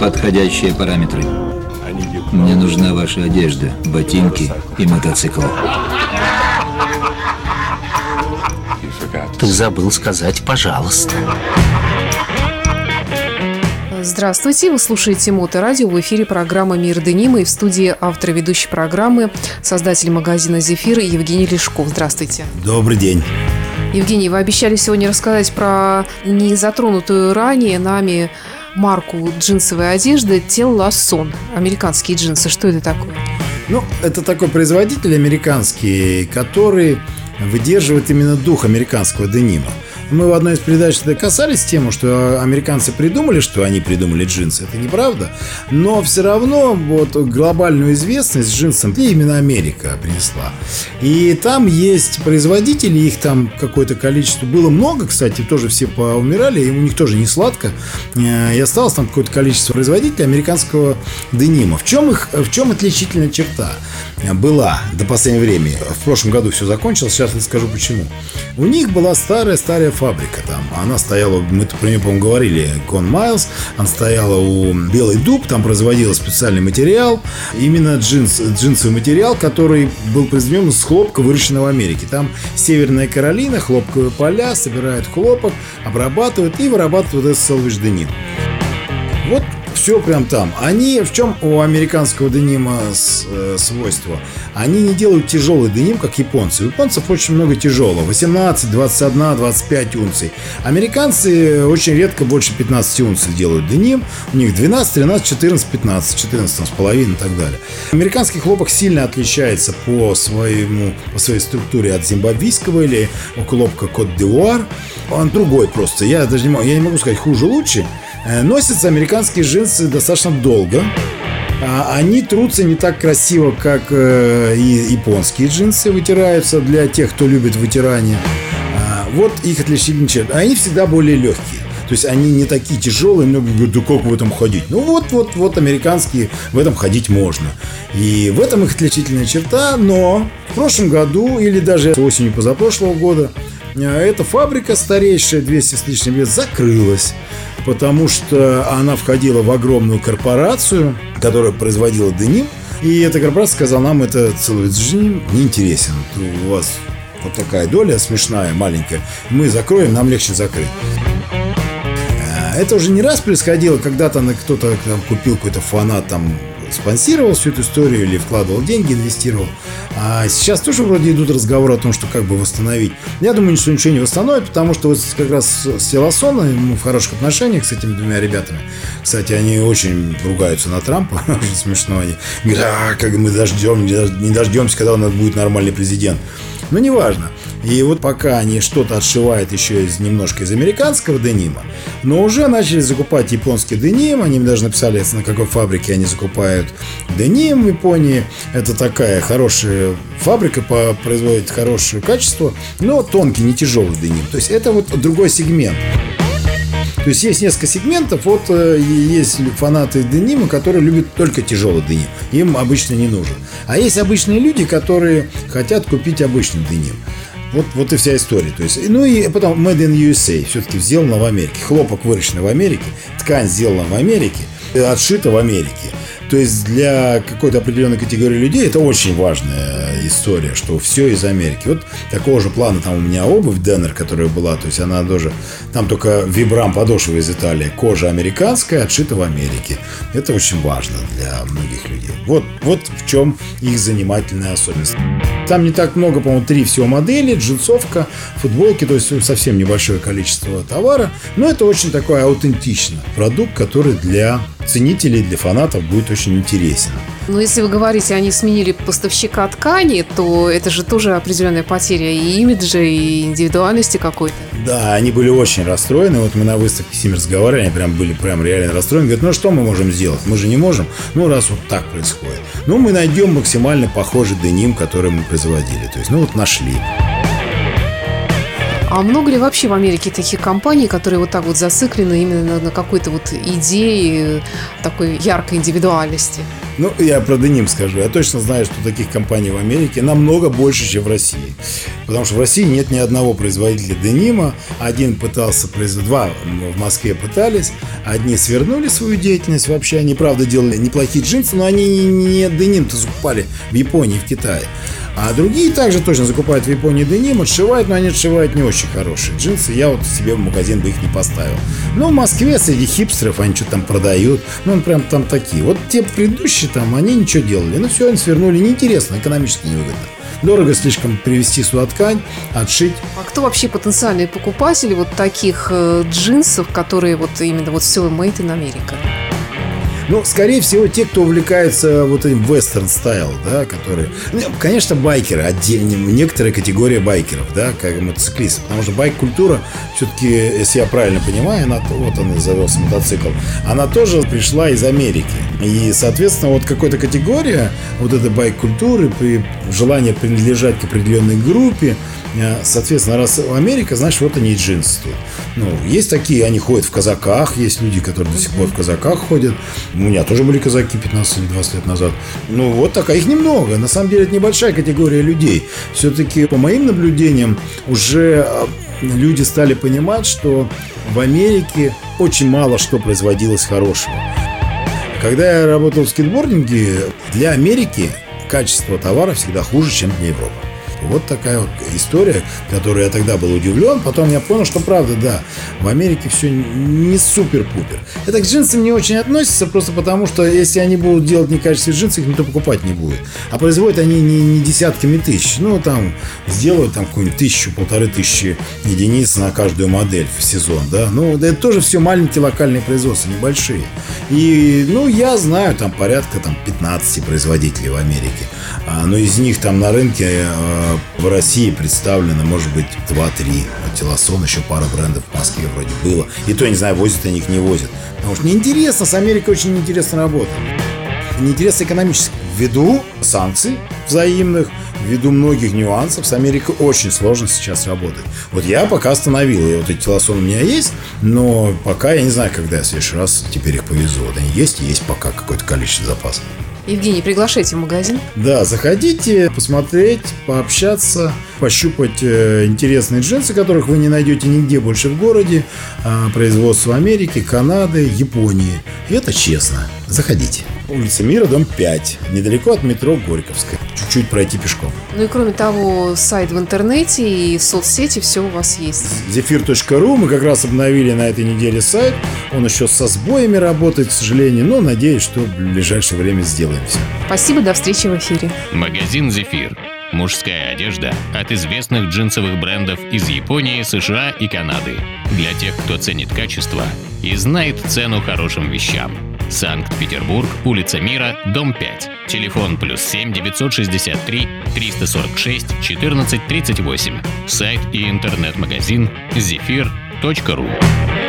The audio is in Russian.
Подходящие параметры. Мне нужна ваша одежда, ботинки и мотоцикл. Ты забыл сказать «пожалуйста». Здравствуйте, вы слушаете Моторадио. В эфире программа «Мир Денима» и в студии автор ведущей программы, создатель магазина «Зефир» Евгений Лешков. Здравствуйте. Добрый день. Евгений, вы обещали сегодня рассказать про незатронутую ранее нами марку джинсовой одежды Телласон. Американские джинсы. Что это такое? Ну, это такой производитель американский, который выдерживает именно дух американского денима. Мы в одной из передач касались тему, что американцы придумали, что они придумали джинсы. Это неправда. Но все равно вот глобальную известность джинсам именно Америка принесла. И там есть производители, их там какое-то количество. Было много, кстати, тоже все поумирали, и у них тоже не сладко. Э, и осталось там какое-то количество производителей американского денима. В чем их, в чем отличительная черта была до последнего времени? В прошлом году все закончилось, сейчас расскажу почему. У них была старая-старая фабрика там. Она стояла, мы про нее, по-моему, говорили, Кон Майлз. Она стояла у Белый Дуб, там производила специальный материал. Именно джинс, джинсовый материал, который был произведен из хлопка, выращенного в Америке. Там Северная Каролина, хлопковые поля, собирают хлопок, обрабатывают и вырабатывают этот селвиш деним. Вот все прям там. Они, в чем у американского денима с, э, свойство? Они не делают тяжелый деним, как японцы. У японцев очень много тяжелого. 18, 21, 25 унций. Американцы очень редко больше 15 унций делают деним. У них 12, 13, 14, 15, 14 с половиной и так далее. Американский хлопок сильно отличается по, своему, по своей структуре от зимбабвийского или хлопка Кот-Девуар. Он другой просто. Я даже не могу, я не могу сказать хуже-лучше. Э, носятся американские джинсы достаточно долго. А они трутся не так красиво, как э, и японские джинсы вытираются для тех, кто любит вытирание. А, вот их отличительный черт. Они всегда более легкие. То есть они не такие тяжелые, многие говорят, да как в этом ходить? Ну вот, вот, вот американские, в этом ходить можно. И в этом их отличительная черта, но в прошлом году или даже осенью позапрошлого года э, эта фабрика старейшая, 200 с лишним лет, закрылась потому что она входила в огромную корпорацию, которая производила деним. И эта корпорация сказала, нам это целый деним не интересен. У вас вот такая доля смешная, маленькая. Мы закроем, нам легче закрыть. А, это уже не раз происходило, когда-то кто-то купил какой-то фанат там спонсировал всю эту историю или вкладывал деньги, инвестировал. А сейчас тоже вроде идут разговоры о том, что как бы восстановить. Я думаю, что ничего не восстановит, потому что вот как раз с Силасона мы в хороших отношениях с этими двумя ребятами. Кстати, они очень ругаются на Трампа, очень смешно. Они говорят, а, как мы дождем, не дождемся, когда у нас будет нормальный президент. Но неважно. И вот пока они что-то отшивают еще из немножко из американского денима, но уже начали закупать японский деним. Они даже написали, на какой фабрике они закупают деним в Японии. Это такая хорошая фабрика, производит хорошее качество, но тонкий, не тяжелый деним. То есть это вот другой сегмент. То есть есть несколько сегментов. Вот э, есть фанаты денима, которые любят только тяжелый деним. Им обычно не нужен. А есть обычные люди, которые хотят купить обычный деним. Вот, вот и вся история. То есть, ну и потом Made in USA все-таки сделано в Америке. Хлопок выращен в Америке, ткань сделана в Америке, отшита в Америке. То есть для какой-то определенной категории людей это очень важная история, что все из Америки. Вот такого же плана там у меня обувь Деннер, которая была, то есть она тоже, там только вибрам подошва из Италии, кожа американская, отшита в Америке. Это очень важно для многих людей. Вот, вот в чем их занимательная особенность. Там не так много, по-моему, три всего модели, джинсовка, футболки, то есть совсем небольшое количество товара, но это очень такой аутентичный продукт, который для ценителей, для фанатов будет очень интересен. Но если вы говорите, они сменили поставщика ткани, то это же тоже определенная потеря и имиджа, и индивидуальности какой-то. Да, они были очень расстроены. Вот мы на выставке с ними разговаривали, они прям были прям реально расстроены. Говорят, ну а что мы можем сделать? Мы же не можем. Ну, раз вот так происходит. Ну, мы найдем максимально похожий деним, который мы производили. То есть, ну вот нашли. А много ли вообще в Америке таких компаний, которые вот так вот зациклены именно на, какой-то вот идее такой яркой индивидуальности? Ну, я про деним скажу. Я точно знаю, что таких компаний в Америке намного больше, чем в России. Потому что в России нет ни одного производителя денима. Один пытался производить, два в Москве пытались. Одни свернули свою деятельность вообще. Они, правда, делали неплохие джинсы, но они не деним-то закупали в Японии, в Китае. А другие также точно закупают в Японии деним, отшивают, но они отшивают не очень хорошие джинсы. Я вот себе в магазин бы их не поставил. Но в Москве среди хипстеров они что-то там продают. Ну, прям там такие. Вот те предыдущие там, они ничего делали. Ну, все, они свернули. Неинтересно, экономически невыгодно. Дорого слишком привезти сюда ткань, отшить. А кто вообще потенциальные покупатели вот таких э, джинсов, которые вот именно вот все made in America? Ну, скорее всего, те, кто увлекается вот этим вестерн стайл, да, которые... Ну, конечно, байкеры, отдельно, некоторая категория байкеров, да, как мотоциклистов, потому что байк-культура, все-таки, если я правильно понимаю, она, вот он и завелся мотоцикл, она тоже пришла из Америки. И, соответственно, вот какая-то категория вот этой байк-культуры, при желании принадлежать к определенной группе, э, соответственно, раз Америка, значит, вот они и джинсы. Ну, есть такие, они ходят в казаках, есть люди, которые до сих пор в казаках ходят. У меня тоже были казаки 15 или 20 лет назад. Ну, вот такая, их немного. На самом деле, это небольшая категория людей. Все-таки, по моим наблюдениям, уже а, люди стали понимать, что в Америке очень мало что производилось хорошего. Когда я работал в скейтбординге, для Америки качество товара всегда хуже, чем для Европы. Вот такая вот история, которой я тогда был удивлен. Потом я понял, что правда, да, в Америке все не супер-пупер. Это к джинсам не очень относится, просто потому что если они будут делать некачественные джинсы, их никто покупать не будет. А производят они не, не десятками тысяч. Ну, там, сделают там какую-нибудь тысячу, полторы тысячи единиц на каждую модель в сезон, да. Ну, это тоже все маленькие локальные производства, небольшие. И, ну, я знаю, там порядка там 15 производителей в Америке. А, но из них там на рынке а, в России представлено, может быть, 2-3. Телосон, еще пара брендов в Москве вроде было. И то, я не знаю, возят они их, не возят. Потому что неинтересно, с Америкой очень неинтересно работать. Неинтересно экономически. Ввиду санкций взаимных, ввиду многих нюансов, с Америкой очень сложно сейчас работать. Вот я пока остановил, и вот эти телосоны у меня есть, но пока я не знаю, когда я в следующий раз теперь их повезу. Вот они есть, и есть пока какое-то количество запасов. Евгений, приглашайте в магазин. Да, заходите, посмотреть, пообщаться, пощупать э, интересные джинсы, которых вы не найдете нигде больше в городе. Э, производство Америки, Канады, Японии. И это честно. Заходите. Улица Мира, дом 5. Недалеко от метро Горьковская. Чуть-чуть пройти пешком. Ну и кроме того, сайт в интернете и соцсети, все у вас есть. Зефир.ру. Мы как раз обновили на этой неделе сайт. Он еще со сбоями работает, к сожалению, но надеюсь, что в ближайшее время сделаем все. Спасибо, до встречи в эфире. Магазин «Зефир». Мужская одежда от известных джинсовых брендов из Японии, США и Канады. Для тех, кто ценит качество и знает цену хорошим вещам. Санкт-Петербург, улица Мира, дом 5. Телефон плюс 7 963 346 14 38. Сайт и интернет-магазин zephyr.ru.